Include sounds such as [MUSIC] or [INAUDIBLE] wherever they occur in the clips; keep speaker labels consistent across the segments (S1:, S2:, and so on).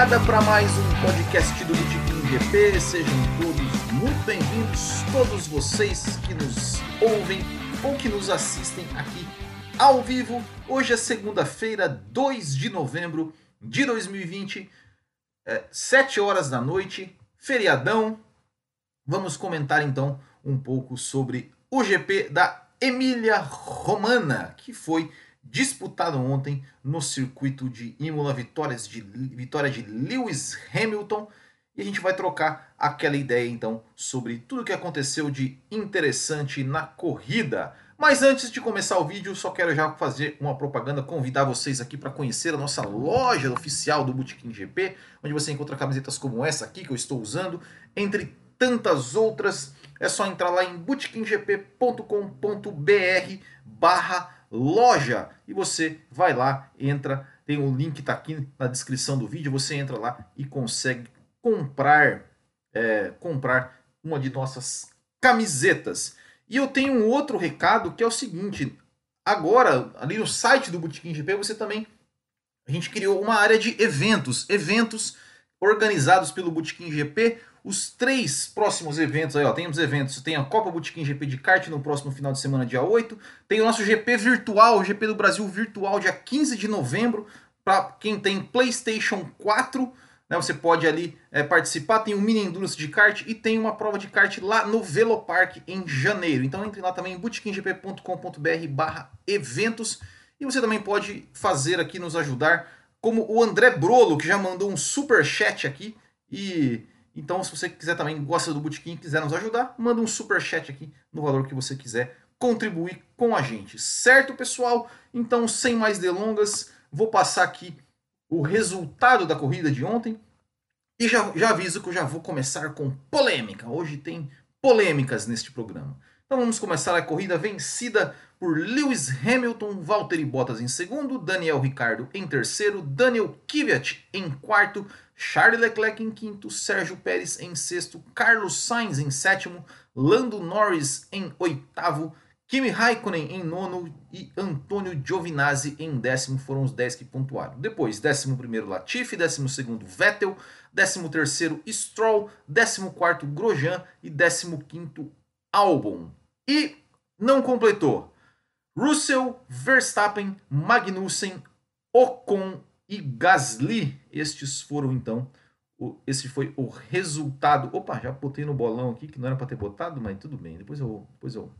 S1: largada para mais um podcast do Botequim GP. Sejam todos muito bem-vindos, todos vocês que nos ouvem ou que nos assistem aqui ao vivo. Hoje é segunda-feira, 2 de novembro de 2020, é, 7 horas da noite, feriadão. Vamos comentar então um pouco sobre o GP da Emília Romana, que foi disputado ontem no circuito de Imola, vitórias de, vitória de Lewis Hamilton. E a gente vai trocar aquela ideia então sobre tudo o que aconteceu de interessante na corrida. Mas antes de começar o vídeo, só quero já fazer uma propaganda, convidar vocês aqui para conhecer a nossa loja oficial do Bootkin GP, onde você encontra camisetas como essa aqui que eu estou usando, entre tantas outras. É só entrar lá em bootkinggp.com.br barra loja e você vai lá, entra, tem o link tá aqui na descrição do vídeo, você entra lá e consegue comprar é, comprar uma de nossas camisetas. E eu tenho um outro recado que é o seguinte: agora, ali no site do Botequim GP, você também. A gente criou uma área de eventos. Eventos organizados pelo Botequim GP. Os três próximos eventos aí, ó. Tem os eventos. Tem a Copa Botequim GP de kart no próximo final de semana, dia 8. Tem o nosso GP virtual, o GP do Brasil virtual, dia 15 de novembro. Para quem tem PlayStation 4 né, você pode ali é, participar, tem um mini endurance de kart e tem uma prova de kart lá no Velopark em janeiro. Então entre lá também bootkinggp.com.br barra eventos e você também pode fazer aqui, nos ajudar, como o André Brolo, que já mandou um super chat aqui. E então se você quiser também, gosta do Bootkin quiser nos ajudar, manda um super chat aqui no valor que você quiser contribuir com a gente. Certo, pessoal? Então, sem mais delongas, vou passar aqui o resultado da corrida de ontem. E já, já aviso que eu já vou começar com polêmica. Hoje tem polêmicas neste programa. Então vamos começar a corrida vencida por Lewis Hamilton, Valtteri Bottas em segundo, Daniel Ricciardo em terceiro, Daniel Kvyat em quarto, Charles Leclerc em quinto, Sérgio Pérez em sexto, Carlos Sainz em sétimo, Lando Norris em oitavo, Kimi Raikkonen em nono e Antônio Giovinazzi em décimo foram os 10 que pontuaram. Depois, décimo primeiro Latifi, décimo segundo Vettel, décimo terceiro Stroll, décimo quarto Grosjean e décimo quinto Albon. E não completou. Russell, Verstappen, Magnussen, Ocon e Gasly. Estes foram então esse foi o resultado. Opa, já botei no bolão aqui que não era para ter botado, mas tudo bem. Depois eu, depois eu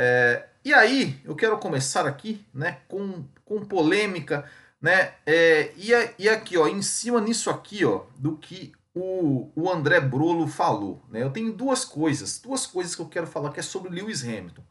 S1: é, e aí, eu quero começar aqui né, com, com polêmica, né? É, e, e aqui, ó, em cima nisso aqui, ó, do que o, o André Brolo falou. Né? Eu tenho duas coisas, duas coisas que eu quero falar que é sobre Lewis Hamilton.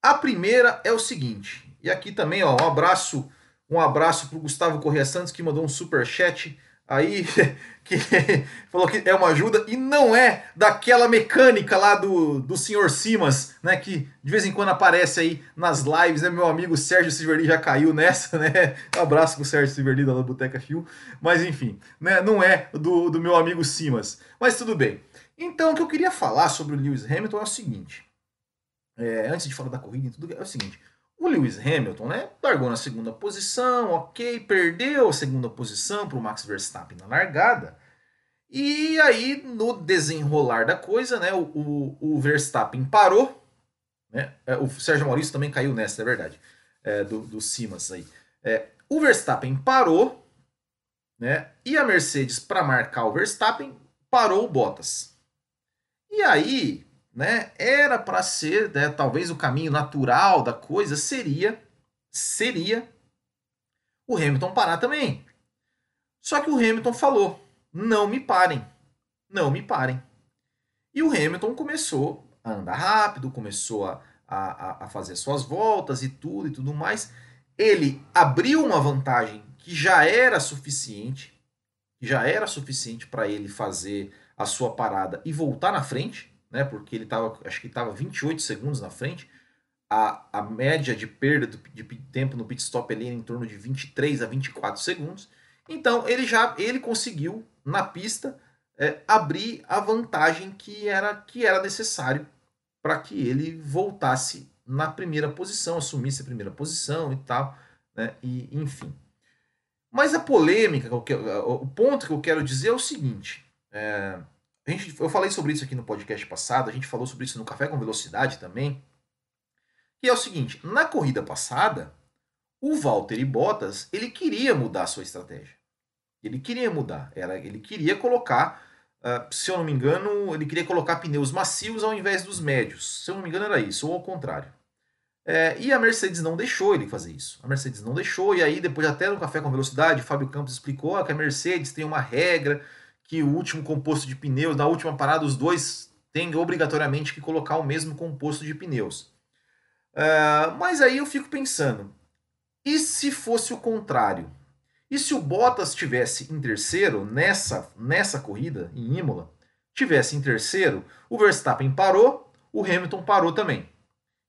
S1: A primeira é o seguinte, e aqui também, ó, um abraço, um abraço para o Gustavo Correia Santos que mandou um super chat aí [LAUGHS] que [LAUGHS] falou que é uma ajuda e não é daquela mecânica lá do, do senhor Simas, né, que de vez em quando aparece aí nas lives, né, meu amigo Sérgio Silverli já caiu nessa, [LAUGHS] né, abraço pro Sérgio Silverli da Boteca Fio, mas enfim, né, não é do, do meu amigo Simas, mas tudo bem. Então, o que eu queria falar sobre o Lewis Hamilton é o seguinte, é, antes de falar da corrida e tudo, é o seguinte, o Lewis Hamilton, né, largou na segunda posição, ok, perdeu a segunda posição para o Max Verstappen na largada. E aí, no desenrolar da coisa, né, o, o, Verstappen parou. Né, é, o Sérgio Maurício também caiu nessa, é verdade, é, do, do Simas aí. É, o Verstappen parou, né, e a Mercedes, para marcar o Verstappen, parou o Bottas. E aí, né, era para ser, né, talvez o caminho natural da coisa seria seria o Hamilton parar também. Só que o Hamilton falou: "Não me parem. Não me parem". E o Hamilton começou a andar rápido, começou a, a, a fazer suas voltas e tudo e tudo mais. Ele abriu uma vantagem que já era suficiente, já era suficiente para ele fazer a sua parada e voltar na frente né? Porque ele estava, acho que estava 28 segundos na frente. A, a média de perda do, de tempo no pit stop ali é em torno de 23 a 24 segundos. Então ele já ele conseguiu na pista é, abrir a vantagem que era que era necessário para que ele voltasse na primeira posição, assumisse a primeira posição e tal, né? E enfim. Mas a polêmica, o ponto que eu quero dizer é o seguinte: é, a gente, eu falei sobre isso aqui no podcast passado, a gente falou sobre isso no Café com Velocidade também. Que é o seguinte: na corrida passada, o Valtteri Bottas ele queria mudar a sua estratégia. Ele queria mudar. Era, ele queria colocar, uh, se eu não me engano, ele queria colocar pneus macios ao invés dos médios. Se eu não me engano, era isso, ou ao contrário. É, e a Mercedes não deixou ele fazer isso. A Mercedes não deixou, e aí depois até no Café com Velocidade, Fábio Campos explicou que a Mercedes tem uma regra que o último composto de pneus, na última parada, os dois têm obrigatoriamente que colocar o mesmo composto de pneus. Uh, mas aí eu fico pensando, e se fosse o contrário? E se o Bottas estivesse em terceiro nessa, nessa corrida, em Imola, tivesse em terceiro, o Verstappen parou, o Hamilton parou também.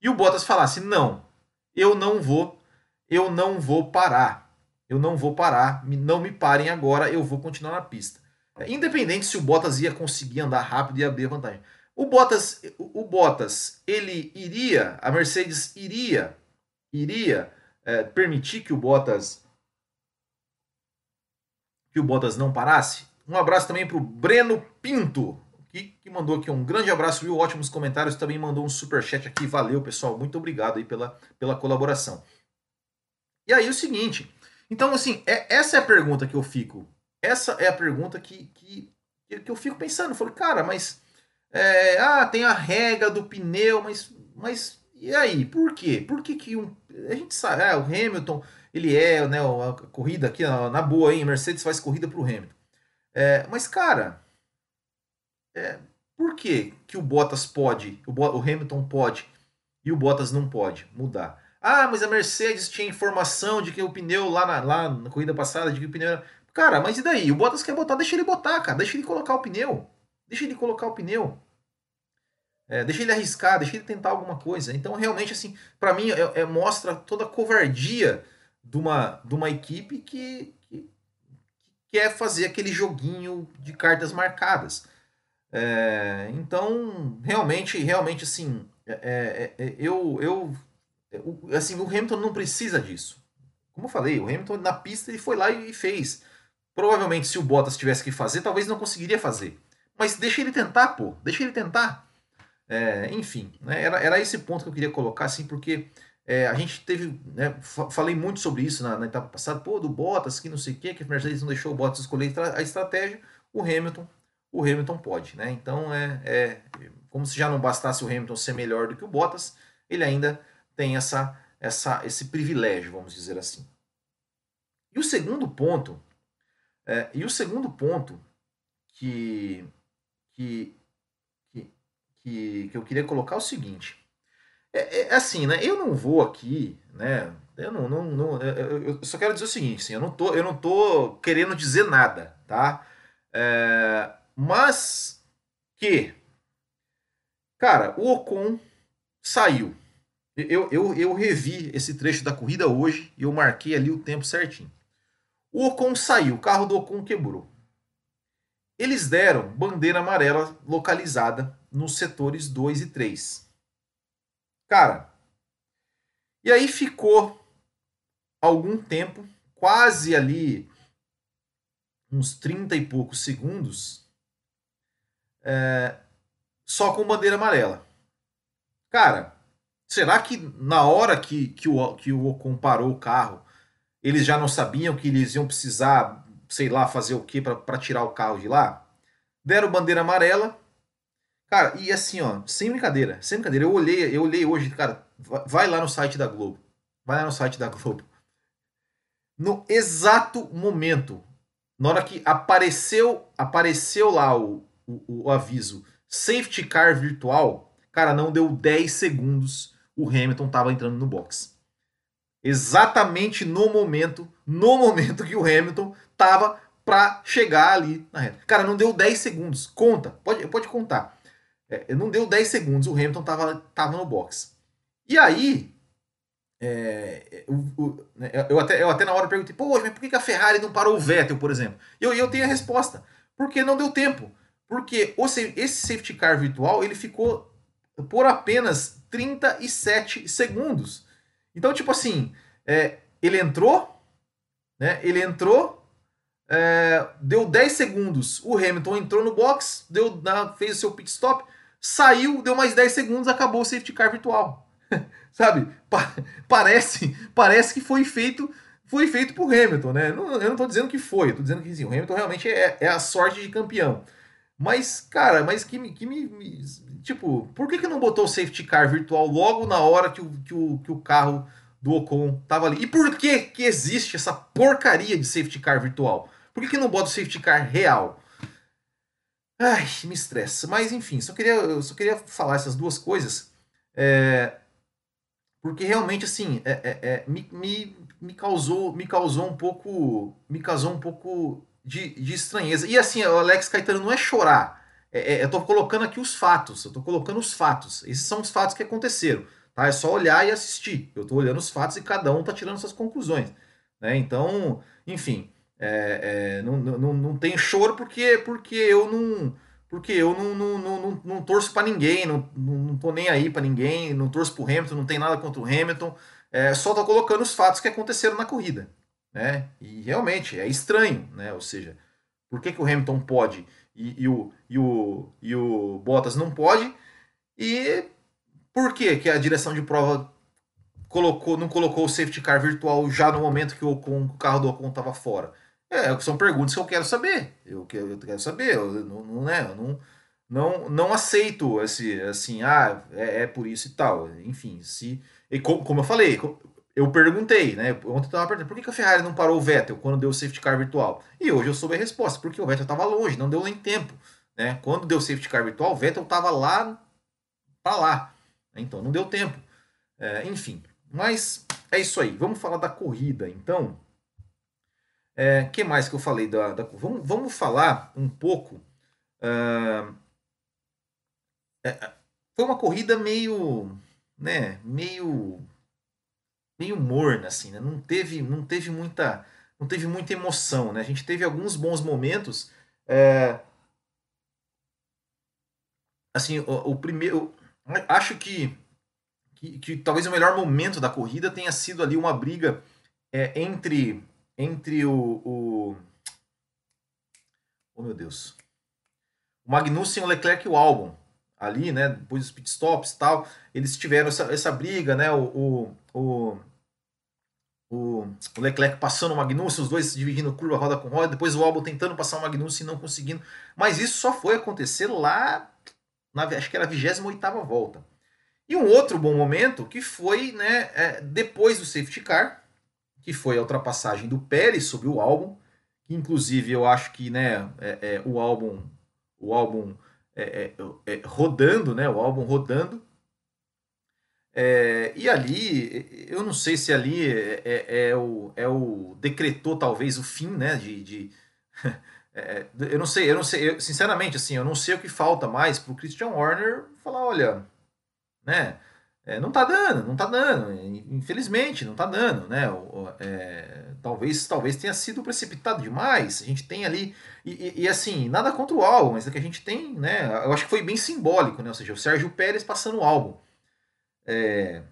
S1: E o Bottas falasse: "Não, eu não vou, eu não vou parar. Eu não vou parar, não me parem agora, eu vou continuar na pista". É, independente se o Bottas ia conseguir andar rápido e abrir vantagem. O Bottas, o Bottas, ele iria, a Mercedes iria, iria é, permitir que o Bottas que o Bottas não parasse. Um abraço também para o Breno Pinto, que, que, mandou aqui um grande abraço, viu? Ótimos comentários, também mandou um super chat aqui. Valeu, pessoal. Muito obrigado aí pela, pela colaboração. E aí o seguinte, então assim, é, essa é a pergunta que eu fico. Essa é a pergunta que, que, que eu fico pensando. Falei, cara, mas é, ah, tem a regra do pneu, mas, mas e aí? Por quê? Por que, que um. A gente sabe, ah, o Hamilton, ele é, né, a corrida aqui, na boa, hein? Mercedes faz corrida pro Hamilton. É, mas, cara, é, por que, que o Bottas pode, o, o Hamilton pode e o Bottas não pode mudar? Ah, mas a Mercedes tinha informação de que o pneu lá na, lá na corrida passada, de que o pneu era. Cara, mas e daí? O Bottas quer botar, deixa ele botar, cara. Deixa ele colocar o pneu. Deixa ele colocar o pneu. É, deixa ele arriscar, deixa ele tentar alguma coisa. Então, realmente, assim, para mim, é, é, mostra toda a covardia de uma, de uma equipe que, que, que quer fazer aquele joguinho de cartas marcadas. É, então, realmente, realmente, assim, é, é, é eu, eu, assim, o Hamilton não precisa disso. Como eu falei, o Hamilton na pista ele foi lá e fez. Provavelmente, se o Bottas tivesse que fazer, talvez não conseguiria fazer. Mas deixa ele tentar, pô. Deixa ele tentar. É, enfim, né, era, era esse ponto que eu queria colocar, assim, porque é, a gente teve. Né, falei muito sobre isso na, na, etapa passada, pô, do Bottas, que não sei o quê, que a Mercedes não deixou o Bottas escolher a estratégia. O Hamilton, o Hamilton pode, né? Então é, é como se já não bastasse o Hamilton ser melhor do que o Bottas, ele ainda tem essa, essa, esse privilégio, vamos dizer assim. E o segundo ponto, é, e o segundo ponto que, que que, que eu queria colocar é o seguinte. É, é, assim, né? Eu não vou aqui, né? Eu não, não, não eu só quero dizer o seguinte, assim, eu não tô, eu não tô querendo dizer nada, tá? É, mas que, cara, o Ocon saiu. Eu, eu, eu revi esse trecho da corrida hoje e eu marquei ali o tempo certinho. O Ocon saiu, o carro do Ocon quebrou. Eles deram bandeira amarela localizada nos setores 2 e 3. Cara, e aí ficou algum tempo, quase ali uns 30 e poucos segundos, é, só com bandeira amarela. Cara, será que na hora que, que, o, que o Ocon parou o carro, eles já não sabiam que eles iam precisar, sei lá, fazer o que para tirar o carro de lá? Deram bandeira amarela, Cara, e assim, ó, sem brincadeira, sem brincadeira, eu olhei, eu olhei hoje, cara, vai lá no site da Globo. Vai lá no site da Globo. No exato momento, na hora que apareceu, apareceu lá o, o, o aviso safety car virtual, cara, não deu 10 segundos, o Hamilton tava entrando no box. Exatamente no momento, no [LAUGHS] momento que o Hamilton tava para chegar ali na reta. Cara, não deu 10 segundos. Conta, pode, pode contar. É, não deu 10 segundos, o Hamilton tava, tava no box. E aí, é, né, eu, até, eu até na hora perguntei, pô, mas por que a Ferrari não parou o Vettel, por exemplo? E eu, eu tenho a resposta. Porque não deu tempo. Porque o, esse safety car virtual, ele ficou por apenas 37 segundos. Então, tipo assim, é, ele entrou, né? Ele entrou, é, deu 10 segundos, o Hamilton entrou no box, deu, fez o seu pit stop, saiu, deu mais 10 segundos, acabou o safety car virtual. [LAUGHS] Sabe? Pa parece, parece que foi feito foi feito por Hamilton, né? Eu não, estou dizendo que foi, tô dizendo que sim, o Hamilton realmente é, é a sorte de campeão. Mas, cara, mas que, que me, me, Tipo, por que, que não botou o safety car virtual logo na hora que o, que o, que o carro do Ocon tava ali? E por que, que existe essa porcaria de safety car virtual? Por que, que não bota o safety car real? Ai, me estressa. Mas enfim, só queria, só queria falar essas duas coisas. É, porque realmente, assim, é, é, é, me, me, me, causou, me causou um pouco. Me causou um pouco de, de estranheza. E assim, o Alex Caetano não é chorar. É, é, eu estou colocando aqui os fatos. Eu estou colocando os fatos. Esses são os fatos que aconteceram. Tá? É só olhar e assistir. Eu estou olhando os fatos e cada um está tirando suas conclusões. Né? Então, enfim. É, é, não, não, não tem choro porque, porque eu não porque eu não, não, não, não, torço para ninguém, não, não tô nem aí para ninguém, não torço pro Hamilton, não tem nada contra o Hamilton, é, só tô colocando os fatos que aconteceram na corrida, né? E realmente é estranho, né? Ou seja, por que, que o Hamilton pode e, e, o, e, o, e o Bottas não pode? E por que, que a direção de prova colocou, não colocou o safety car virtual já no momento que o, o carro do Ocon estava fora? É, são perguntas que eu quero saber. Eu eu quero saber. Eu não, não, né, eu não, não, não aceito esse, assim, ah, é, é por isso e tal. Enfim, se. E como eu falei, eu perguntei, né? Ontem eu estava perguntando por que, a Ferrari não parou o Vettel quando deu o safety car virtual? E hoje eu soube a resposta, porque o Vettel estava longe, não deu nem tempo. Né? Quando deu o safety car virtual, o Vettel estava lá para lá. Então não deu tempo. É, enfim, mas é isso aí. Vamos falar da corrida, então. É, que mais que eu falei da, da vamos, vamos falar um pouco. Uh, é, foi uma corrida meio, né, meio, meio morna assim, né? Não teve, não teve muita, não teve muita emoção, né? A gente teve alguns bons momentos. É, assim, o, o primeiro, acho que, que, que talvez o melhor momento da corrida tenha sido ali uma briga é, entre entre o, o. Oh meu Deus. O Magnussen, o Leclerc e o Albon. Ali, né? Depois dos pitstops e tal. Eles tiveram essa, essa briga, né? O, o, o, o Leclerc passando o Magnussen, os dois dividindo curva roda com roda. Depois o Albon tentando passar o Magnussen e não conseguindo. Mas isso só foi acontecer lá. Na, acho que era a 28 volta. E um outro bom momento que foi né, é, depois do safety car, que foi a ultrapassagem do Pérez sobre o álbum, inclusive eu acho que né, é, é, o álbum, o álbum é, é, é rodando, né, o álbum rodando, é, e ali, eu não sei se ali é, o, é o decretou talvez o fim, né, de, de [LAUGHS] eu não sei, eu não sei, eu, sinceramente assim, eu não sei o que falta mais para o Christian Horner falar, olha, né, é, não tá dando, não tá dando, infelizmente não tá dando, né? É, talvez, talvez tenha sido precipitado demais. A gente tem ali e, e, e, assim nada contra o álbum, mas é que a gente tem, né? Eu acho que foi bem simbólico, né? Ou seja, o Sérgio Pérez passando o álbum. É,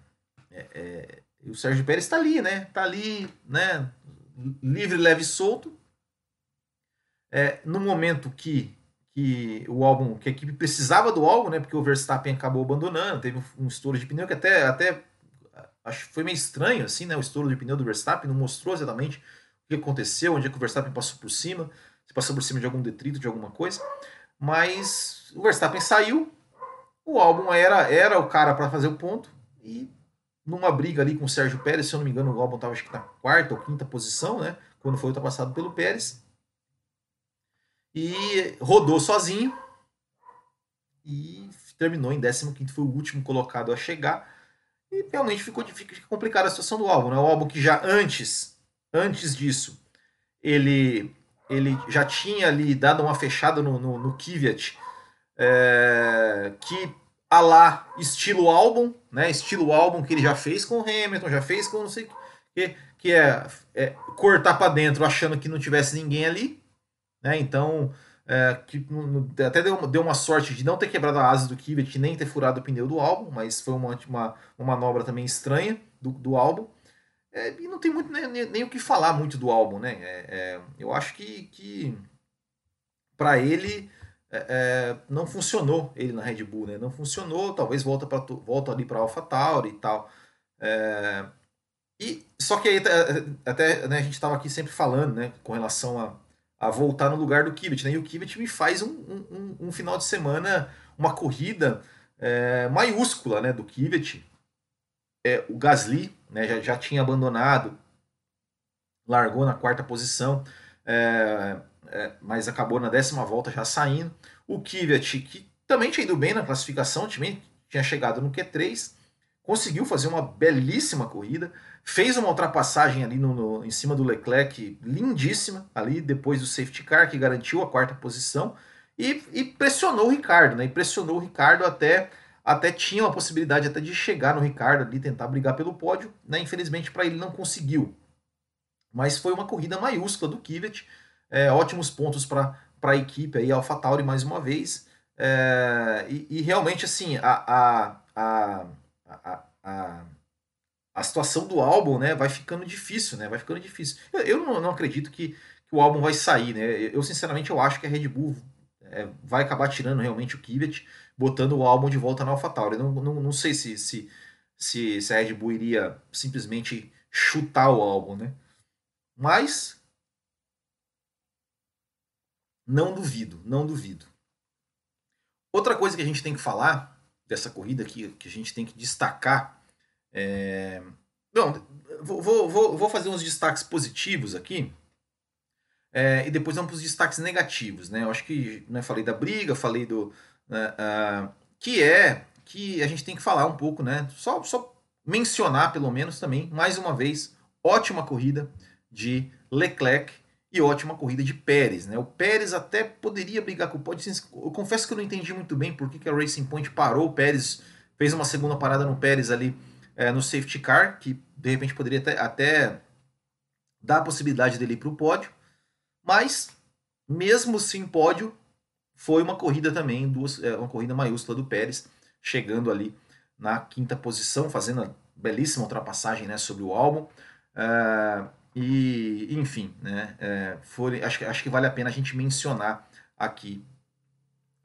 S1: é, é o Sérgio Pérez está ali, né? Tá ali, né? Livre, leve solto. É, no momento que que o álbum, que a equipe precisava do álbum, né? Porque o Verstappen acabou abandonando, teve um, estouro de pneu que até, até acho que foi meio estranho, assim, né? O estouro de pneu do Verstappen não mostrou exatamente o que aconteceu, onde é que o Verstappen passou por cima, se passou por cima de algum detrito, de alguma coisa. Mas o Verstappen saiu, o álbum era, era o cara para fazer o ponto e numa briga ali com o Sérgio Pérez, se eu não me engano, o álbum estava acho que na quarta ou quinta posição, né? Quando foi ultrapassado pelo Pérez e rodou sozinho e terminou em 15 foi o último colocado a chegar. E realmente ficou fica complicada a situação do álbum. Né? O álbum que já antes, antes disso, ele, ele já tinha ali dado uma fechada no, no, no Kvyat, é, que a lá estilo álbum, né? Estilo álbum que ele já fez com o Hamilton, já fez com não sei o que, que é, é cortar para dentro achando que não tivesse ninguém ali, né? Então, é, que até deu, deu uma sorte de não ter quebrado a asa do Kvyat nem ter furado o pneu do álbum, mas foi uma, uma, uma manobra também estranha do, do álbum. É, e não tem muito nem, nem, nem, o que falar muito do álbum, né? É, é, eu acho que, que para ele é, é, não funcionou ele na Red Bull, né? Não funcionou, talvez volta, pra, volta ali para AlphaTauri e tal. E, só que aí até né, a gente estava aqui sempre falando né, com relação a, a voltar no lugar do Kivet, né? E o Kivet me faz um, um, um, final de semana, uma corrida é, maiúscula né, do Kivet. É, o Gasly né, já, já tinha abandonado, largou na quarta posição, é, é, mas acabou na décima volta já saindo. O Kvyat, que também tinha ido bem na classificação, também tinha chegado no Q3, conseguiu fazer uma belíssima corrida, fez uma ultrapassagem ali no, no, em cima do Leclerc, lindíssima, ali depois do safety car, que garantiu a quarta posição, e, e pressionou o Ricardo, né? E pressionou o Ricardo até até tinha uma possibilidade até de chegar no Ricardo ali, tentar brigar pelo pódio, né? Infelizmente para ele não conseguiu. Mas foi uma corrida maiúscula do Kvyat, é, ótimos pontos para a equipe aí, AlphaTauri mais uma vez. É, e, e, realmente assim, a, a, a, a situação do álbum né, vai ficando difícil, né? Vai ficando difícil. Eu, eu não, não acredito que, que o álbum vai sair, né? Eu, sinceramente, eu acho que a Red Bull é, vai acabar tirando realmente o Kvyat botando o álbum de volta na AlphaTauri. Não, não, não sei se, se, se, se a Red Bull iria simplesmente chutar o álbum, né? Mas não duvido, não duvido. Outra coisa que a gente tem que falar dessa corrida aqui, que a gente tem que destacar, é... Não, vou, vou, vou fazer uns destaques positivos aqui. É, e depois vamos para os destaques negativos, né? Eu acho que né, falei da briga, falei do, uh, que é que a gente tem que falar um pouco, né? Só, só mencionar, pelo menos, também, mais uma vez, ótima corrida de Leclerc e ótima corrida de Pérez. Né? O Pérez até poderia brigar com o pódio. Eu confesso que eu não entendi muito bem por que, que a Racing Point parou. O Pérez fez uma segunda parada no Pérez ali é, no safety car, que de repente poderia até, até dar a possibilidade dele ir para o pódio. Mas, mesmo sem pódio, foi uma corrida também, duas, é, uma corrida maiúscula do Pérez, chegando ali na quinta posição, fazendo a belíssima ultrapassagem né, sobre o álbum. Uh, e, enfim, né, é, foi, acho, acho que vale a pena a gente mencionar aqui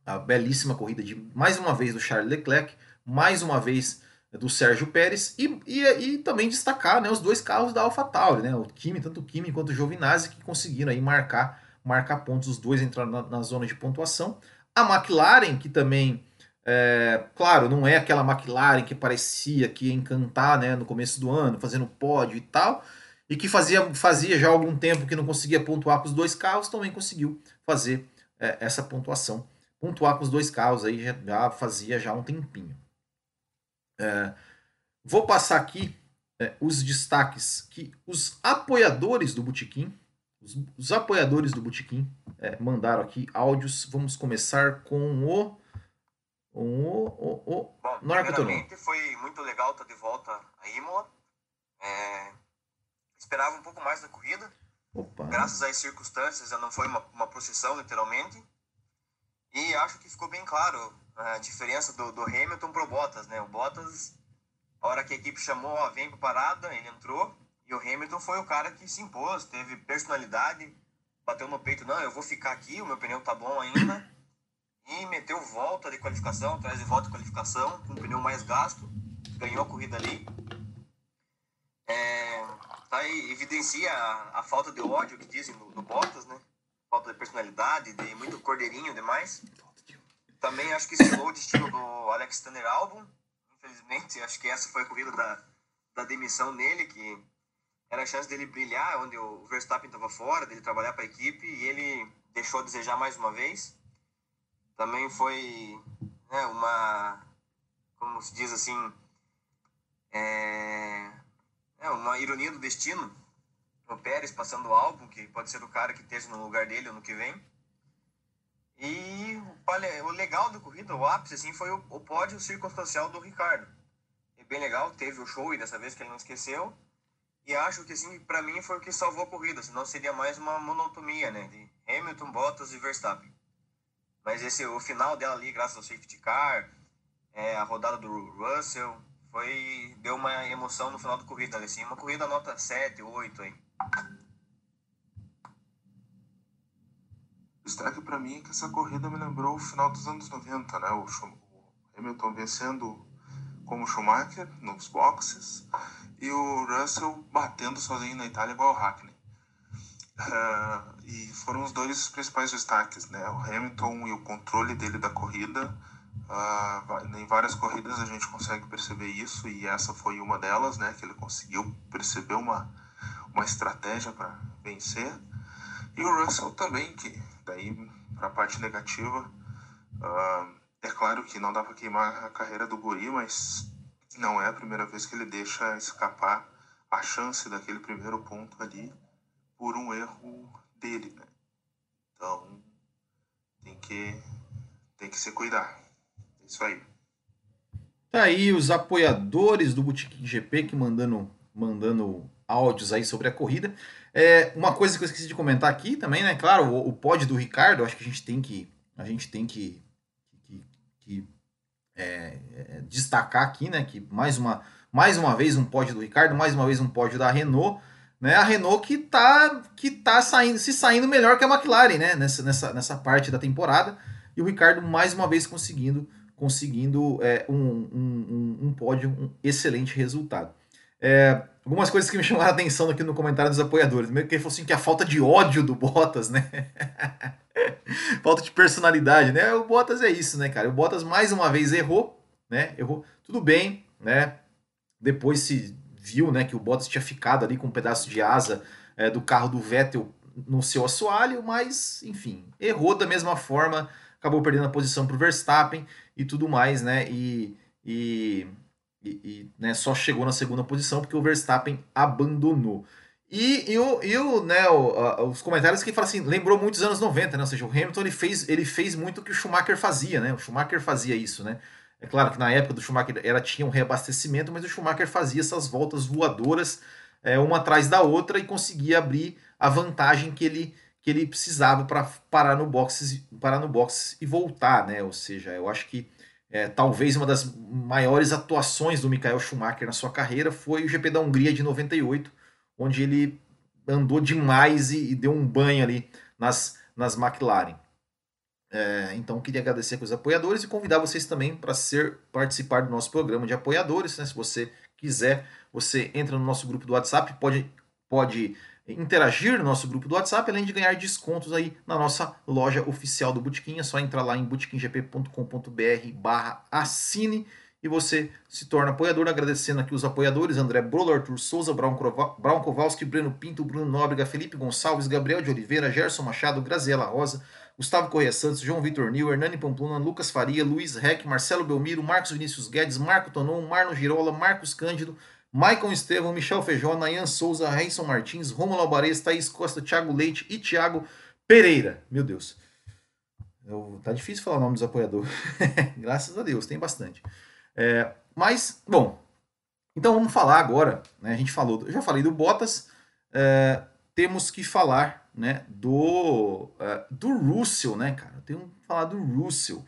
S1: a belíssima corrida de mais uma vez do Charles Leclerc, mais uma vez do Sérgio Pérez e, e, e também destacar né, os dois carros da AlphaTauri, né, o Kimi, tanto o Kimi quanto o Giovinazzi, que conseguiram aí marcar marcar pontos, os dois entraram na, na zona de pontuação. A McLaren, que também, é, claro, não é aquela McLaren que parecia que ia encantar né, no começo do ano, fazendo pódio e tal, e que fazia, fazia já algum tempo que não conseguia pontuar com os dois carros, também conseguiu fazer é, essa pontuação. Pontuar com os dois carros aí já, já fazia já um tempinho. É, vou passar aqui é, os destaques que os apoiadores do Botequim os, os apoiadores do Botequim é, mandaram aqui áudios. Vamos começar com o. Com o. o, o
S2: Bom, primeiramente foi muito legal estar de volta a Imola. É, esperava um pouco mais da corrida. Opa. Graças às circunstâncias, não foi uma, uma procissão, literalmente. E acho que ficou bem claro a diferença do, do Hamilton pro Bottas, né? O Bottas, a hora que a equipe chamou, ó, vem para parada, ele entrou e o Hamilton foi o cara que se impôs, teve personalidade, bateu no peito, não, eu vou ficar aqui, o meu pneu tá bom ainda. E meteu volta de qualificação, atrás de volta de qualificação, com o pneu mais gasto, ganhou a corrida ali. É, tá aí, evidencia a, a, falta de ódio que dizem no Bottas, né? Falta de personalidade, de muito cordeirinho demais. Também acho que selou o destino do Alex Tanner Albon. Infelizmente, acho que essa foi a corrida da, da demissão nele, que era a chance dele brilhar, onde o Verstappen estava fora, dele trabalhar para a equipe, e ele deixou a desejar mais uma vez. Também foi né, uma, como se diz assim, é, é uma ironia do destino. O Pérez passando o álbum, que pode ser o cara que esteja no lugar dele ano que vem. E o legal da corrida, o ápice, assim, foi o, o pódio circunstancial do Ricardo. E bem legal, teve o show e dessa vez que ele não esqueceu. E acho que, assim, para mim foi o que salvou a corrida, senão seria mais uma monotonia, né? De Hamilton, Bottas e Verstappen. Mas esse, o final dela ali, graças ao safety car, é, a rodada do Russell, foi deu uma emoção no final da corrida, assim, uma corrida nota 7, 8 aí.
S3: Destaque para mim é que essa corrida me lembrou o final dos anos 90, né? O, Hamilton vencendo como Schumacher nos boxes e o Russell batendo sozinho na Itália igual o Hackney. Uh, e foram os dois principais destaques, né? O Hamilton e o controle dele da corrida. Uh, em várias corridas a gente consegue perceber isso e essa foi uma delas, né? Que ele conseguiu perceber uma, uma estratégia para vencer. E o Russell também, que daí para a parte negativa, uh, é claro que não dá para queimar a carreira do Guri, mas não é a primeira vez que ele deixa escapar a chance daquele primeiro ponto ali por um erro dele, né? Então tem que tem que se cuidar. É isso aí.
S1: Tá aí os apoiadores do Boutique GP que mandando mandando áudios aí sobre a corrida. É, uma coisa que eu esqueci de comentar aqui também, né? Claro, o, o pod do Ricardo, acho que a gente tem que a gente tem que, que, que é, é, destacar aqui, né? Que mais uma mais uma vez um pod do Ricardo, mais uma vez um pódio da Renault, né? A Renault que tá que tá saindo se saindo melhor que a McLaren, né? Nessa, nessa, nessa parte da temporada e o Ricardo mais uma vez conseguindo conseguindo é, um, um, um, um pódio, um excelente resultado. É, algumas coisas que me chamaram a atenção aqui no comentário dos apoiadores. Meio que ele falou assim que a falta de ódio do Bottas, né? [LAUGHS] falta de personalidade, né? O Bottas é isso, né, cara? O Bottas mais uma vez errou, né? Errou. Tudo bem, né? Depois se viu, né, que o Bottas tinha ficado ali com um pedaço de asa é, do carro do Vettel no seu assoalho, mas, enfim, errou da mesma forma, acabou perdendo a posição para o Verstappen e tudo mais, né? E, e e, e né, só chegou na segunda posição porque o Verstappen abandonou. E, e, o, e o, né, o, os comentários que falam assim, lembrou muitos anos 90, né? Ou seja, o Hamilton ele fez, ele fez muito o que o Schumacher fazia, né? O Schumacher fazia isso, né? É claro que na época do Schumacher ela tinha um reabastecimento, mas o Schumacher fazia essas voltas voadoras, é, uma atrás da outra, e conseguia abrir a vantagem que ele, que ele precisava para parar no box parar no box e voltar, né? Ou seja, eu acho que é, talvez uma das maiores atuações do Michael Schumacher na sua carreira foi o GP da Hungria de 98, onde ele andou demais e, e deu um banho ali nas, nas McLaren. É, então queria agradecer os apoiadores e convidar vocês também para ser participar do nosso programa de apoiadores. Né? Se você quiser, você entra no nosso grupo do WhatsApp, pode, pode interagir no nosso grupo do WhatsApp, além de ganhar descontos aí na nossa loja oficial do Botequim. É só entrar lá em botequimgp.com.br barra assine e você se torna apoiador, agradecendo aqui os apoiadores, André Brolo, Arthur Souza, Brown, Kowalski, Breno Pinto, Bruno Nóbrega, Felipe Gonçalves, Gabriel de Oliveira, Gerson Machado, Graziela Rosa, Gustavo Correia Santos, João Vitor Nil, Hernani Pamplona, Lucas Faria, Luiz Reck, Marcelo Belmiro, Marcos Vinícius Guedes, Marco Tonon, Marno Girola, Marcos Cândido, Maicon Estevam, Michel Feijó, Ian Souza, Reison Martins, Romulo Alvarez, Thaís Costa, Thiago Leite e Thiago Pereira. Meu Deus. Eu, tá difícil falar o nome dos apoiadores. [LAUGHS] Graças a Deus, tem bastante. É, mas, bom, então vamos falar agora. Né, a gente falou, eu já falei do Bottas. É, temos que falar né, do, é, do Russell, né, cara? Temos que falar do Russell.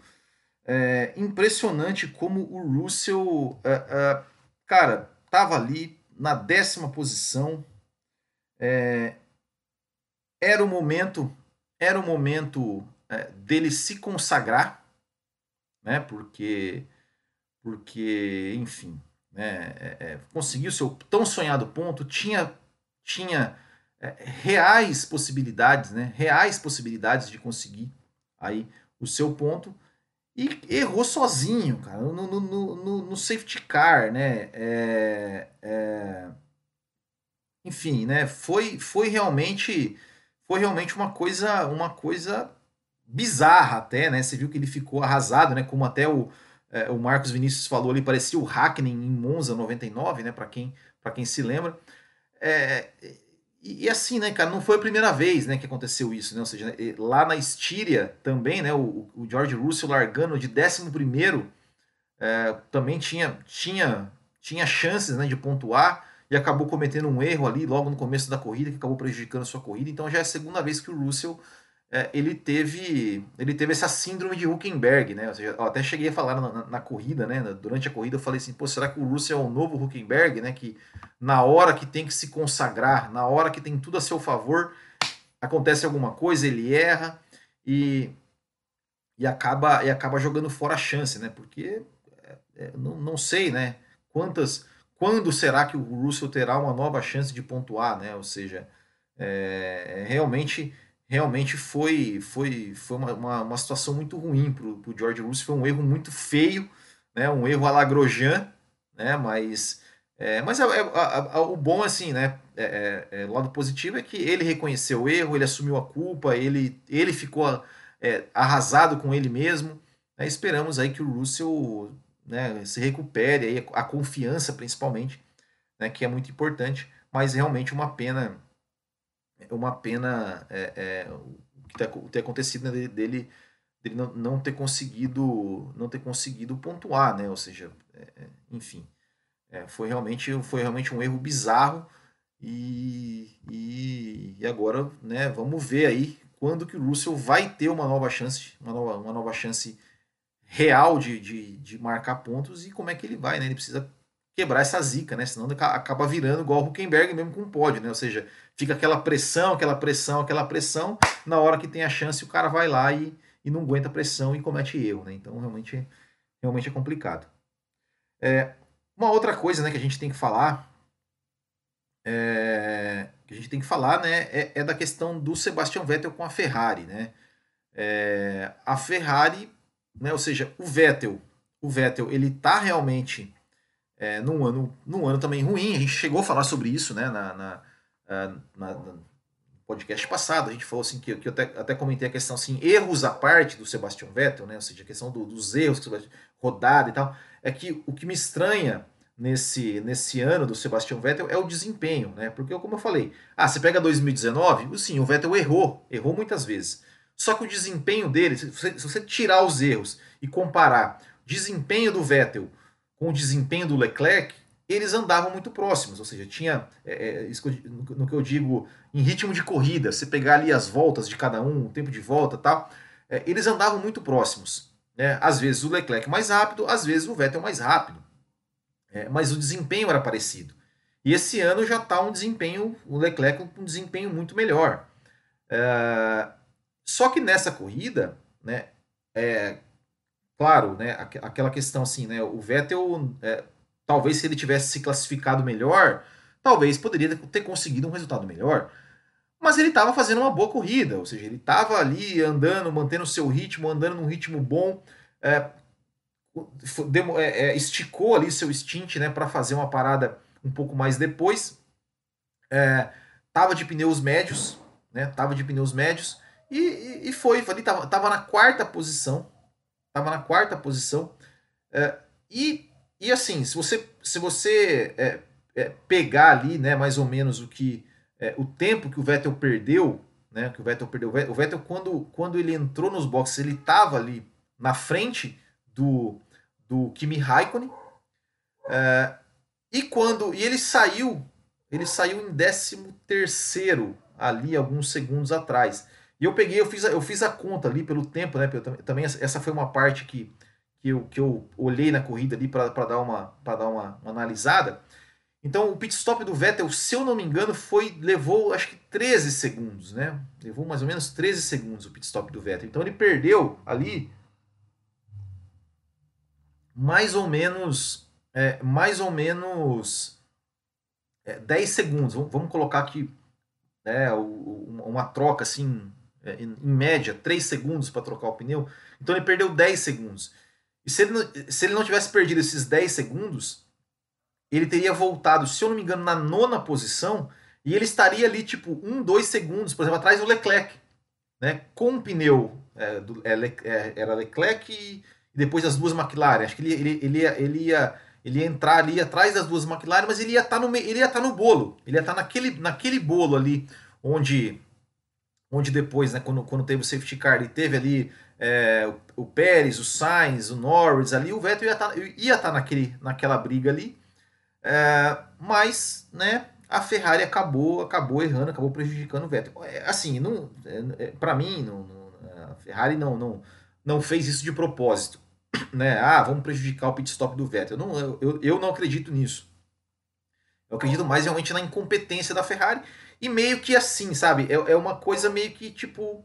S1: É impressionante como o Russell, é, é, cara, estava ali na décima posição. É, era o momento, era o momento é, dele se consagrar, né? Porque, porque, enfim, né? É, é conseguiu seu tão sonhado ponto, tinha, tinha é, reais possibilidades, né? Reais possibilidades de conseguir aí o seu ponto e errou sozinho, cara, no, no, no, no safety car, né? É, é... Enfim, né? Foi, foi realmente foi realmente uma coisa uma coisa bizarra até, né? Você viu que ele ficou arrasado, né? Como até o, é, o Marcos Vinícius falou, ele parecia o Hackney em Monza 99, né? Para quem para quem se lembra. É, e, e, assim, né, cara, não foi a primeira vez né, que aconteceu isso, né? Ou seja, lá na Estíria também, né, o, o George Russell largando de 11 é, também tinha, tinha, tinha chances né, de pontuar e acabou cometendo um erro ali logo no começo da corrida que acabou prejudicando a sua corrida. Então já é a segunda vez que o Russell é, ele teve ele teve essa síndrome de Huckenberg, né? Ou seja, eu até cheguei a falar na, na, na, corrida, né? Durante a corrida eu falei assim, pô, será que o Russell é o novo Huckenberg, né? Que na hora que tem que se consagrar, na hora que tem tudo a seu favor, acontece alguma coisa, ele erra e, e acaba e acaba jogando fora a chance, né? Porque é, é não, não sei, né? Quantas quando será que o Russell terá uma nova chance de pontuar, né? Ou seja, é, realmente realmente foi foi foi uma, uma, uma situação muito ruim para o George Russell, foi um erro muito feio, né? Um erro a Lagrojan, né? Mas é, mas é, é, o bom assim, né? É, lado positivo é que ele reconheceu o erro, ele assumiu a culpa, ele ele ficou arrasado com ele mesmo. Né? Esperamos aí que o Russell né, se recupere aí a confiança principalmente, né, que é muito importante, mas realmente uma pena, uma pena é, é, o que ter, ter acontecido né, dele, dele não, não, ter conseguido não ter conseguido pontuar, né, ou seja, é, é enfim, é, foi realmente foi realmente um erro bizarro e, e, e, agora, né, vamos ver aí quando que o Russell vai ter uma nova chance, uma nova, uma nova chance real de, de, de marcar pontos e como é que ele vai, né? Ele precisa quebrar essa zica, né? Senão acaba virando igual o Huckenberg mesmo com o pódio, né? Ou seja, fica aquela pressão, aquela pressão, aquela pressão, na hora que tem a chance o cara vai lá e, e não aguenta a pressão e comete erro, né? Então realmente, realmente é complicado. É, uma outra coisa né, que a gente tem que falar é, que a gente tem que falar né, é, é, da questão do Sebastian Vettel com a Ferrari. Né? É, a Ferrari né? Ou seja, o Vettel, o Vettel, ele tá realmente é, num ano, num ano também ruim. A gente chegou a falar sobre isso, né? Na, na, na, na podcast passado a gente falou assim que, que eu até, até comentei a questão assim erros à parte do Sebastian Vettel, né? Ou seja, a questão do, dos erros rodada e tal, é que o que me estranha nesse, nesse ano do Sebastian Vettel é o desempenho, né? Porque como eu falei, ah, você pega 2019, sim, o Vettel errou, errou muitas vezes. Só que o desempenho dele, se você, se você tirar os erros e comparar desempenho do Vettel com o desempenho do Leclerc, eles andavam muito próximos, ou seja, tinha é, é no, que eu digo em ritmo de corrida, você pegar ali as voltas de cada um, o tempo de volta tal, é, eles andavam muito próximos. Né? Às vezes o Leclerc mais rápido, às vezes o Vettel mais rápido. É, mas o desempenho era parecido. E esse ano já está um desempenho, o Leclerc com um desempenho muito melhor. É, só que nessa corrida, né, é claro, né, aquela questão assim, né, o Vettel, talvez se ele tivesse se classificado melhor, talvez poderia ter conseguido um resultado melhor. Mas ele estava fazendo uma boa corrida, ou seja, ele estava ali andando, mantendo o seu ritmo, andando num ritmo bom, é, é, é, esticou ali seu stint né, para fazer uma parada um pouco mais depois. É, tava de pneus médios, né? Tava de pneus médios. E, e, foi, ali tava, tava na quarta posição. Tava na quarta posição. É, e, e assim, se você, se você é, é, pegar ali, né, mais ou menos o que é, o tempo que o Vettel perdeu, né, que o Vettel perdeu, o Vettel quando, quando ele entrou nos boxes, ele tava ali na frente do, do Kimi Raikkonen. É, e quando e ele saiu, ele saiu em 13 terceiro ali alguns segundos atrás. E eu peguei, eu fiz, eu fiz a conta ali pelo tempo, né? Também essa foi uma parte que, que, eu, que eu olhei na corrida ali para dar, uma, dar uma, uma, analisada. Então o pit stop do Vettel, se eu não me engano, foi levou acho que 13 segundos, né? Levou mais ou menos 13 segundos o pit stop do Vettel. Então ele perdeu ali mais ou menos é, mais ou menos é, 10 segundos. Vamos colocar aqui né, uma troca assim é, em, média, 3 segundos para trocar o pneu. Então ele perdeu 10 segundos. E se ele, não, se ele não tivesse perdido esses 10 segundos, ele teria voltado, se eu não me engano, na nona posição e ele estaria ali, tipo, 1, 2 segundos, por exemplo, atrás do Leclerc. Né? Com o pneu, é, do, é, é, era Leclerc e depois as duas McLaren. Acho que ele, ele, ele, ia, ele, ia, ele ia entrar ali atrás das duas McLaren, mas ele ia estar tá no, ele ia tá no bolo. Ele ia estar tá naquele, naquele bolo ali onde onde depois, né, quando, quando teve o safety car, ele teve ali é, o, Pérez, o Sainz, o Norris ali, o Vettel ia estar tá, tá naquele, naquela briga ali. É, mas, né, a Ferrari acabou, acabou errando, acabou prejudicando o Vettel. É, assim, não, é, é para mim, não, não, a Ferrari não, não, não fez isso de propósito. [COUGHS] Né? Ah, vamos prejudicar o pit stop do Vettel. Não, eu, eu não acredito nisso. Eu acredito mais realmente na incompetência da Ferrari. E meio que assim, sabe? É, é uma coisa meio que tipo.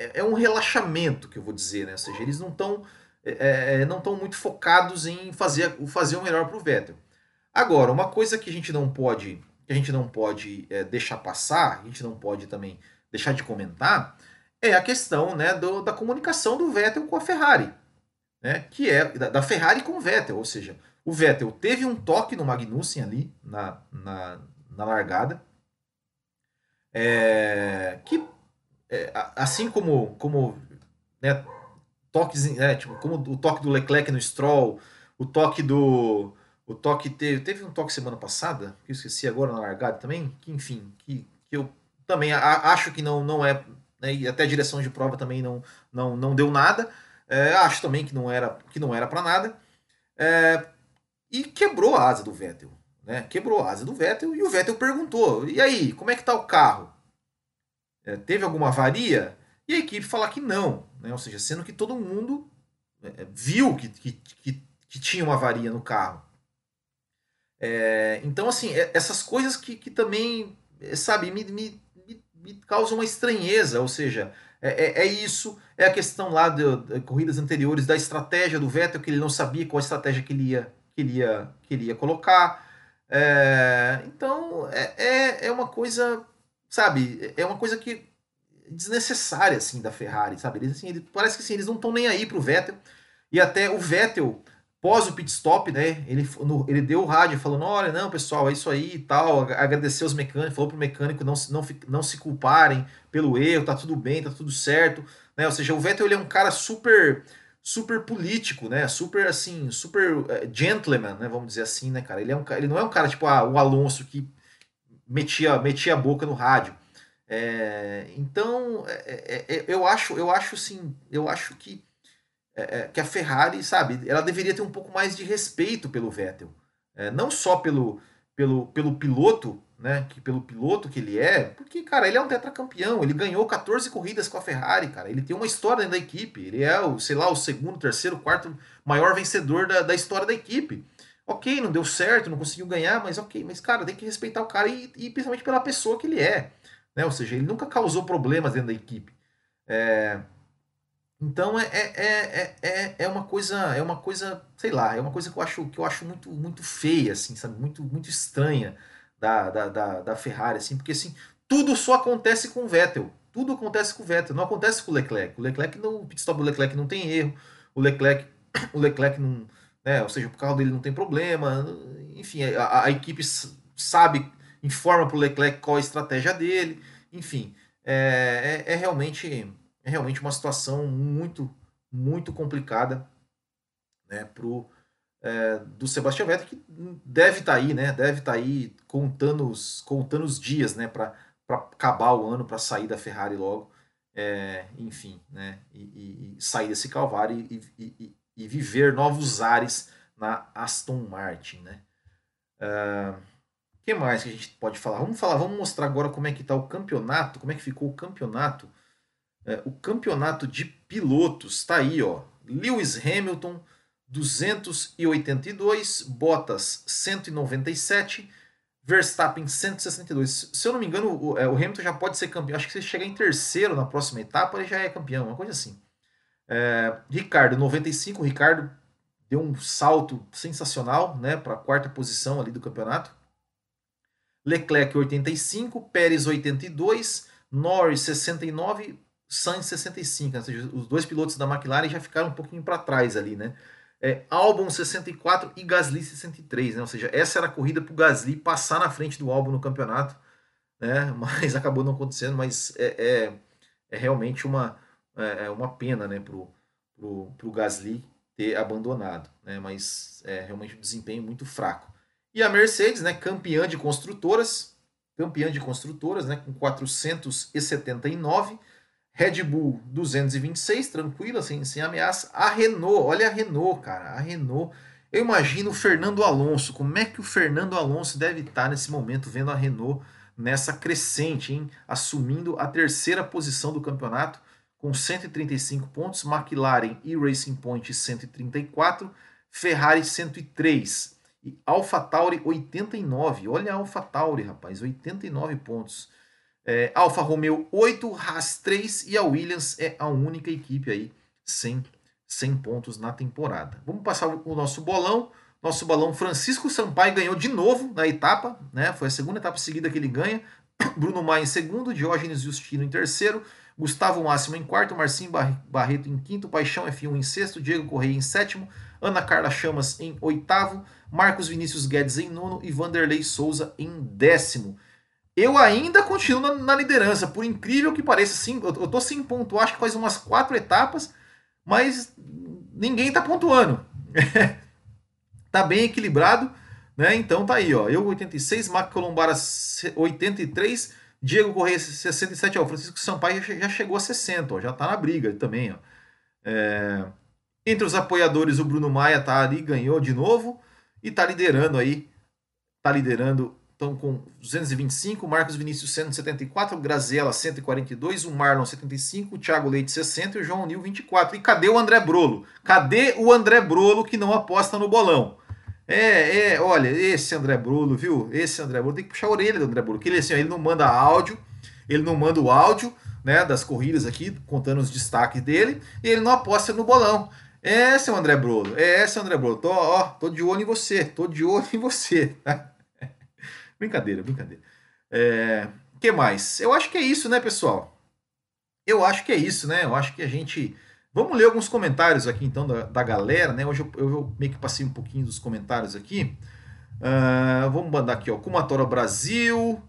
S1: É, é um relaxamento que eu vou dizer, né? Ou seja, eles não estão é, é, não estão muito focados em fazer, fazer o melhor para o Vettel. Agora, uma coisa que a gente não pode, que a gente não pode é, deixar passar, a gente não pode também deixar de comentar, é a questão né, do, da comunicação do Vettel com a Ferrari. Né, que é da, da Ferrari com o Vettel, ou seja, o Vettel teve um toque no Magnussen ali na, na, na largada. É, que é, assim como, como né, toques, é, tipo, como o toque do Leclerc no Stroll, o toque do. O toque teve. Teve um toque semana passada, que eu esqueci agora na largada também, que enfim, que, que eu também a, acho que não, não é. Né, e até a direção de prova também não, não, não deu nada. É, acho também que não era que não era para nada. É, e quebrou a asa do Vettel. Né? Quebrou a asa do Vettel e o Vettel perguntou: e aí, como é que tá o carro? É, teve alguma avaria? E a equipe falar que não, né? ou seja, sendo que todo mundo é, viu que, que, que, que, tinha uma avaria no carro. É, então, assim, é, essas coisas que, que também, é, sabe, me, me, me causam uma estranheza, ou seja, é, é, é, isso, é a questão lá de, de, corridas anteriores da estratégia do Vettel, que ele não sabia qual estratégia que ele ia, que ele ia, que ele ia colocar. É, então, é, é, é uma coisa, sabe, é uma coisa que desnecessária, assim, da Ferrari, sabe? Eles, assim, parece que assim, eles não estão nem aí pro Vettel. E até o Vettel, pós o pit stop, né? Ele, no, ele deu o rádio falando: olha, não, pessoal, é isso aí e tal. Agradeceu os mecânicos, falou pro mecânico não, não, não se culparem pelo erro, tá tudo bem, tá tudo certo. Né? Ou seja, o Vettel ele é um cara super super político, né? Super assim, super uh, gentleman, né? Vamos dizer assim, né, cara? Ele, é um, ele não é um cara tipo ah, o Alonso que metia, metia a boca no rádio. É, então, é, é, é, eu acho, eu acho sim, eu acho que, é, que a Ferrari, sabe, ela deveria ter um pouco mais de respeito pelo Vettel. não só pelo, pelo, pelo piloto, né, que pelo piloto que ele é, porque, cara, ele é um tetracampeão, ele ganhou 14 corridas com a Ferrari, cara, ele tem uma história dentro da equipe, ele é, o, sei lá, o segundo, terceiro, quarto maior vencedor da, da história da equipe. Ok, não deu certo, não conseguiu ganhar, mas ok, mas, cara, tem que respeitar o cara e, e principalmente pela pessoa que ele é. Né? Ou seja, ele nunca causou problemas dentro da equipe. É, então é, é, é, é, uma coisa, é uma coisa, sei lá, é uma coisa que eu acho, que eu acho muito, muito feia, assim, sabe? Muito, muito estranha da, da, da, da Ferrari, assim, porque assim, tudo só acontece com o Vettel. Tudo acontece com o Vettel, não acontece com o Leclerc. O Leclerc não, o pit stop do Leclerc não tem erro. O Leclerc, [COUGHS] o Leclerc não, né, ou seja, o carro dele não tem problema. Enfim, a, a equipe sabe informa para o Leclerc qual a estratégia dele, enfim, é, é, é, realmente, é realmente uma situação muito, muito complicada né, pro, é, do Sebastião Vettel, que deve estar tá aí, né, deve estar tá aí contando os, contando os dias né, para acabar o ano, para sair da Ferrari logo, é, enfim, né, e, e, e, sair desse calvário e, e, e, viver novos ares na Aston Martin, né. Uh, que mais que a gente pode falar? Vamos falar, vamos mostrar agora como é que está o campeonato, como é que ficou o campeonato. É, o campeonato de pilotos está aí, ó. Lewis Hamilton 282, Bottas 197, Verstappen 162. Se eu não me engano, o, é, o Hamilton já pode ser campeão. Acho que se chegar em terceiro na próxima etapa, ele já é campeão, uma coisa assim. É, Ricardo 95, Ricardo deu um salto sensacional, né, para a quarta posição ali do campeonato. Leclerc 85, Pérez 82, Norris 69, Sainz 65. Ou seja, os dois pilotos da McLaren já ficaram um pouquinho para trás ali, né? É, Albon 64 e Gasly 63, né? Ou seja, essa era a corrida para o Gasly passar na frente do Albon no campeonato, né? [LAUGHS] Mas acabou não acontecendo, mas é, é, é realmente uma, é, é uma pena, né? Pro, pro, pro Gasly ter abandonado, né? Mas é realmente um desempenho muito fraco. E a Mercedes, né, campeã de construtoras, campeã de construtoras, né, com 479, Red Bull 226, tranquila, sem, sem ameaça. A Renault, olha a Renault, cara, a Renault Eu imagino o Fernando Alonso. Como é que o Fernando Alonso deve estar nesse momento vendo a Renault nessa crescente, hein? assumindo a terceira posição do campeonato com 135 pontos, McLaren e Racing Point 134, Ferrari 103 e AlphaTauri 89. Olha a AlphaTauri, rapaz, 89 pontos. É, Alfa Romeo 8, Haas 3 e a Williams é a única equipe aí sem 100 pontos na temporada. Vamos passar o nosso bolão. Nosso balão Francisco Sampaio ganhou de novo na etapa, né? Foi a segunda etapa seguida que ele ganha. [COUGHS] Bruno Maia em segundo, Diógenes Justino em terceiro, Gustavo Máximo em quarto, Marcinho Barreto em quinto, Paixão F1 em sexto, Diego Correia em sétimo, Ana Carla Chamas em oitavo, Marcos Vinícius Guedes em nono e Vanderlei Souza em décimo. Eu ainda continuo na, na liderança, por incrível que pareça, sim, eu, eu tô sem ponto, acho que faz umas quatro etapas, mas ninguém tá pontuando. [LAUGHS] tá bem equilibrado, né? Então tá aí, ó. Eu 86, Marco Colombara 83, Diego Correia 67, ó. Francisco Sampaio já chegou a 60, ó. Já tá na briga também, ó. É... Entre os apoiadores, o Bruno Maia tá ali, ganhou de novo e tá liderando aí. Tá liderando estão com 225, Marcos Vinícius 174, Graziella 142, o Marlon 75, o Thiago Leite 60 e o João Nil 24. E cadê o André Brolo? Cadê o André Brolo que não aposta no bolão? É, é, olha, esse André Brolo, viu? Esse André Brolo tem que puxar a orelha do André Brolo, que ele assim, ele não manda áudio, ele não manda o áudio, né, das corridas aqui, contando os destaques dele, e ele não aposta no bolão. É, seu André Brolo, é, seu André Brolo, tô, ó, tô de olho em você, tô de olho em você, tá? [LAUGHS] Brincadeira, brincadeira. É, que mais? Eu acho que é isso, né, pessoal? Eu acho que é isso, né? Eu acho que a gente. Vamos ler alguns comentários aqui, então, da, da galera, né? Hoje eu, eu, meio que passei um pouquinho dos comentários aqui. Uh, vamos mandar aqui, ó. Kumatora Brasil,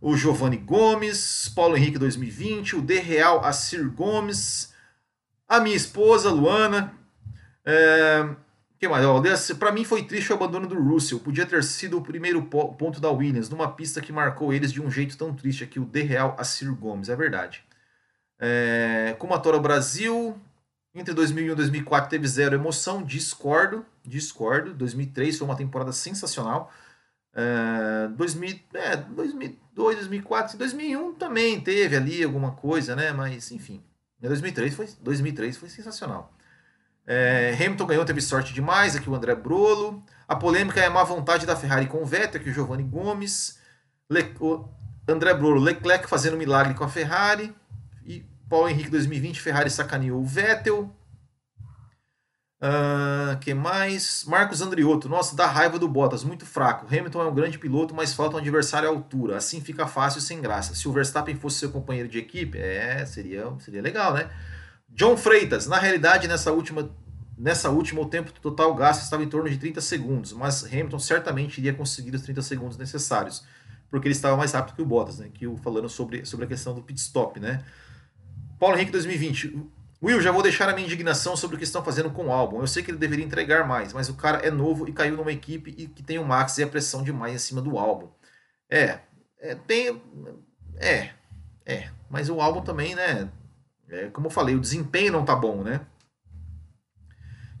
S1: o Giovanni Gomes, Paulo Henrique 2020, o De Real Assir Gomes, a minha esposa, Luana. Uh, que mais? Para mim foi triste o abandono do Russell. Podia ter sido o primeiro ponto da Williams, numa pista que marcou eles de um jeito tão triste aqui, o De Real a Sir Gomes. É verdade. É, Brasil, entre 2001 e 2004 teve zero emoção. Discordo, discordo. 2003 foi uma temporada sensacional. É, 2000, é, 2002, 2004, 2001 também teve ali alguma coisa, né? Mas enfim, 2003 foi, 2003 foi sensacional. É, Hamilton ganhou, teve sorte demais, aqui o André Brolo. A polêmica é a má vontade da Ferrari com o Vettel, aqui o Giovanni Gomes. Le, o André Brolo, Leclerc fazendo milagre com a Ferrari. Paulo Henrique 2020, Ferrari sacaneou o Vettel. Uh, que mais? Marcos Andriotto, nossa, dá raiva do Bottas, muito fraco. Hamilton é um grande piloto, mas falta um adversário à altura. Assim fica fácil e sem graça. Se o Verstappen fosse seu companheiro de equipe, é, seria, seria legal, né? John Freitas, na realidade, nessa última, nessa última, o tempo total gasto estava em torno de 30 segundos, mas Hamilton certamente iria conseguir os 30 segundos necessários, porque ele estava mais rápido que o Bottas, né? Que o falando sobre, sobre a questão do pit stop, né? Paulo Henrique 2020. Will, já vou deixar a minha indignação sobre o que estão fazendo com o álbum. Eu sei que ele deveria entregar mais, mas o cara é novo e caiu numa equipe e que tem o Max e a pressão demais em cima do álbum. É, é tem. É, é. Mas o álbum também, né? É, como eu falei, o desempenho não tá bom, né?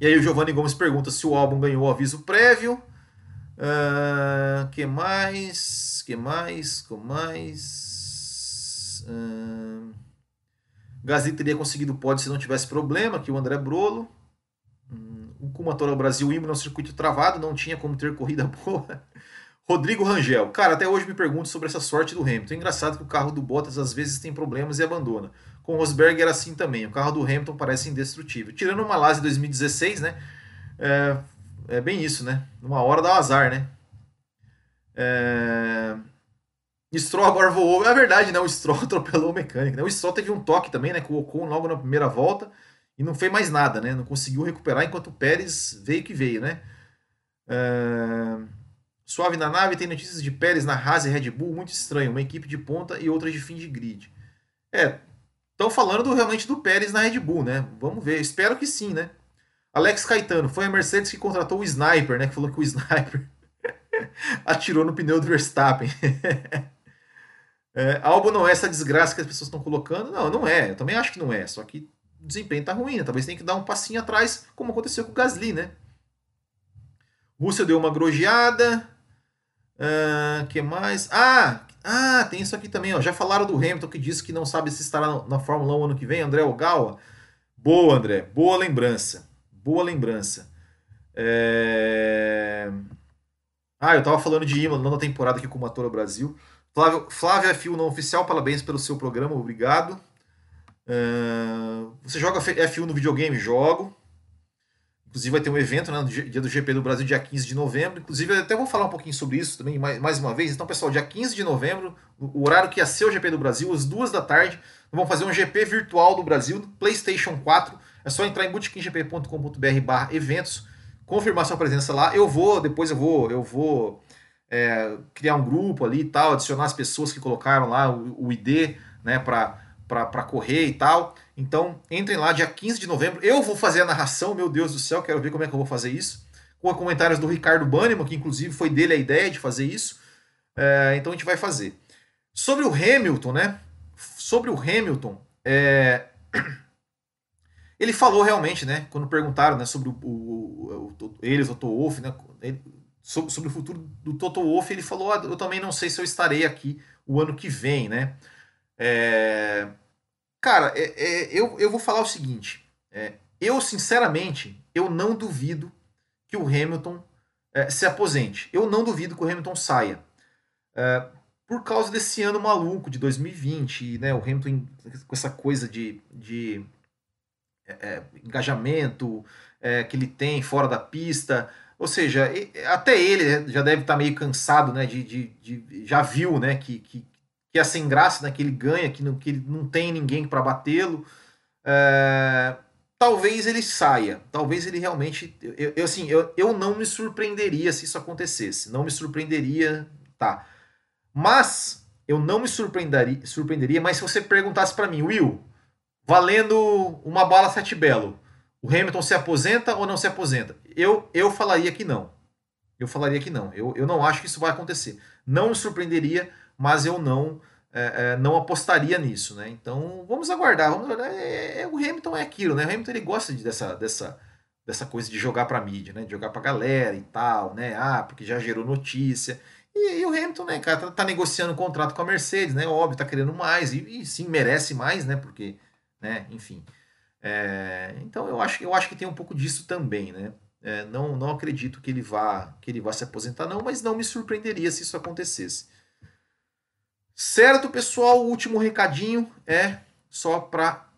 S1: E aí o Giovanni Gomes pergunta se o álbum ganhou o aviso prévio. Uh, que mais? Que mais? Que mais? Uh, Gasly teria conseguido pódio se não tivesse problema, que o André Brolo. Um, o Kumatora Brasil Imo no circuito travado, não tinha como ter corrida [LAUGHS] boa. Rodrigo Rangel. Cara, até hoje me pergunto sobre essa sorte do Hamilton. Engraçado que o carro do Bottas às vezes tem problemas e abandona. Com o Rosberg era assim também. O carro do Hamilton parece indestrutível. Tirando uma Malásia 2016, né? É, é, bem isso, né? Numa hora dá um azar, né? É... Stroll agora voou. É verdade, né? O Stroll [LAUGHS] atropelou o mecânico. Né? O Stroll teve um toque também, né? Com o Ocon logo na primeira volta. E não fez mais nada, né? Não conseguiu recuperar enquanto o Pérez veio que veio, né? É... Suave na nave, tem notícias de Pérez na Haas e Red Bull, muito estranho. Uma equipe de ponta e outra de fim de grid. É, Estão falando do, realmente do Pérez na Red Bull, né? Vamos ver. Espero que sim, né? Alex Caetano, foi a Mercedes que contratou o Sniper, né? Que falou que o Sniper [LAUGHS] atirou no pneu do Verstappen. [LAUGHS] é, Albo não é essa desgraça que as pessoas estão colocando. Não, não é. Eu também acho que não é. Só que o desempenho tá ruim, né? Talvez tenha que dar um passinho atrás, como aconteceu com o Gasly, né? Rússia deu uma grojeada. Uh, que mais? Ah, ah, tem isso aqui também. Ó. Já falaram do Hamilton que disse que não sabe se estará na Fórmula 1 ano que vem. André Ogawa. Boa, André. Boa lembrança. Boa lembrança. É... Ah, eu tava falando de Imola, nona temporada aqui com o Motora Brasil. Flávio, Flávia Fio não oficial, parabéns pelo seu programa, obrigado. Uh, você joga F1 no videogame? Jogo. Inclusive vai ter um evento né, no dia do GP do Brasil, dia 15 de novembro. Inclusive, até vou falar um pouquinho sobre isso também mais, mais uma vez. Então, pessoal, dia 15 de novembro, o horário que ia ser o GP do Brasil, às duas da tarde, vamos fazer um GP virtual do Brasil, PlayStation 4. É só entrar em bootkinggp.com.br barra eventos, confirmar sua presença lá. Eu vou, depois eu vou, eu vou é, criar um grupo ali e tal, adicionar as pessoas que colocaram lá o, o ID, né, para correr e tal. Então, entrem lá dia 15 de novembro. Eu vou fazer a narração, meu Deus do céu, quero ver como é que eu vou fazer isso. Com comentários do Ricardo Banniman, que inclusive foi dele a ideia de fazer isso. É, então a gente vai fazer. Sobre o Hamilton, né? Sobre o Hamilton, é... ele falou realmente, né? Quando perguntaram né, sobre o, o, o, ele, o Toto Wolff, né? Ele, sobre, sobre, o futuro do Toto Wolff, ele falou: ah, eu também não sei se eu estarei aqui o ano que vem, né? É... Cara, é, é, eu, eu vou falar o seguinte. É, eu, sinceramente, eu não duvido que o Hamilton é, se aposente. Eu não duvido que o Hamilton saia. É, por causa desse ano maluco de 2020, né? O Hamilton com essa coisa de, de engajamento que ele tem fora da pista. Ou seja, até ele já deve estar meio cansado, né? De, de, de já viu, né? Que, que, que é sem graça, né, que ele ganha, que não, que ele não tem ninguém para batê-lo. É, talvez ele saia, talvez ele realmente. Eu, eu, assim, eu, eu não me surpreenderia se isso acontecesse, não me surpreenderia, tá. Mas eu não me surpreenderia, surpreenderia mas se você perguntasse para mim, Will, valendo uma bala sete belo, o Hamilton se aposenta ou não se aposenta? Eu, eu falaria que não. Eu falaria que não. Eu, eu não acho que isso vai acontecer. Não me surpreenderia mas eu não é, é, não apostaria nisso, né? Então vamos aguardar, vamos aguardar. É, é, o Hamilton é aquilo, né? O Hamilton ele gosta de, dessa, dessa, dessa coisa de jogar para mídia, né? De jogar para galera e tal, né? Ah, porque já gerou notícia. E, e, o Hamilton, né, cara, tá, tá, negociando um contrato com a Mercedes, né? Óbvio, tá querendo mais e, e sim merece mais, né? Porque, né? Enfim. É, então eu acho, eu acho que tem um pouco disso também, né? É, não, não acredito que ele vá que ele vá se aposentar não, mas não me surpreenderia se isso acontecesse. Certo, pessoal? O último recadinho é só para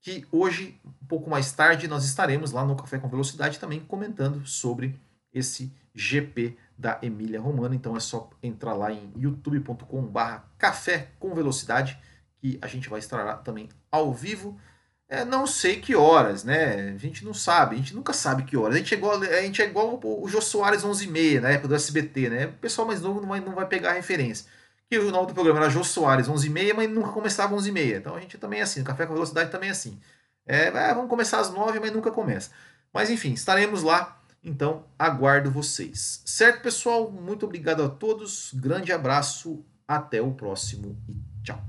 S1: que hoje, um pouco mais tarde, nós estaremos lá no Café com Velocidade também comentando sobre esse GP da Emília Romana. Então é só entrar lá em youtube.com/barra Café com Velocidade que a gente vai estar lá também ao vivo. É, não sei que horas, né? A gente não sabe, a gente nunca sabe que horas. A gente é igual, a gente é igual o Jô Soares 11h30, na época do SBT, né? O pessoal mais novo não vai, não vai pegar a referência que o nome do programa era Jô Soares, 11h30, mas nunca começava 11h30. Então a gente também é assim, o Café com Velocidade também é assim. É, é, vamos começar às 9 mas nunca começa. Mas enfim, estaremos lá, então aguardo vocês. Certo, pessoal? Muito obrigado a todos, grande abraço, até o próximo e tchau.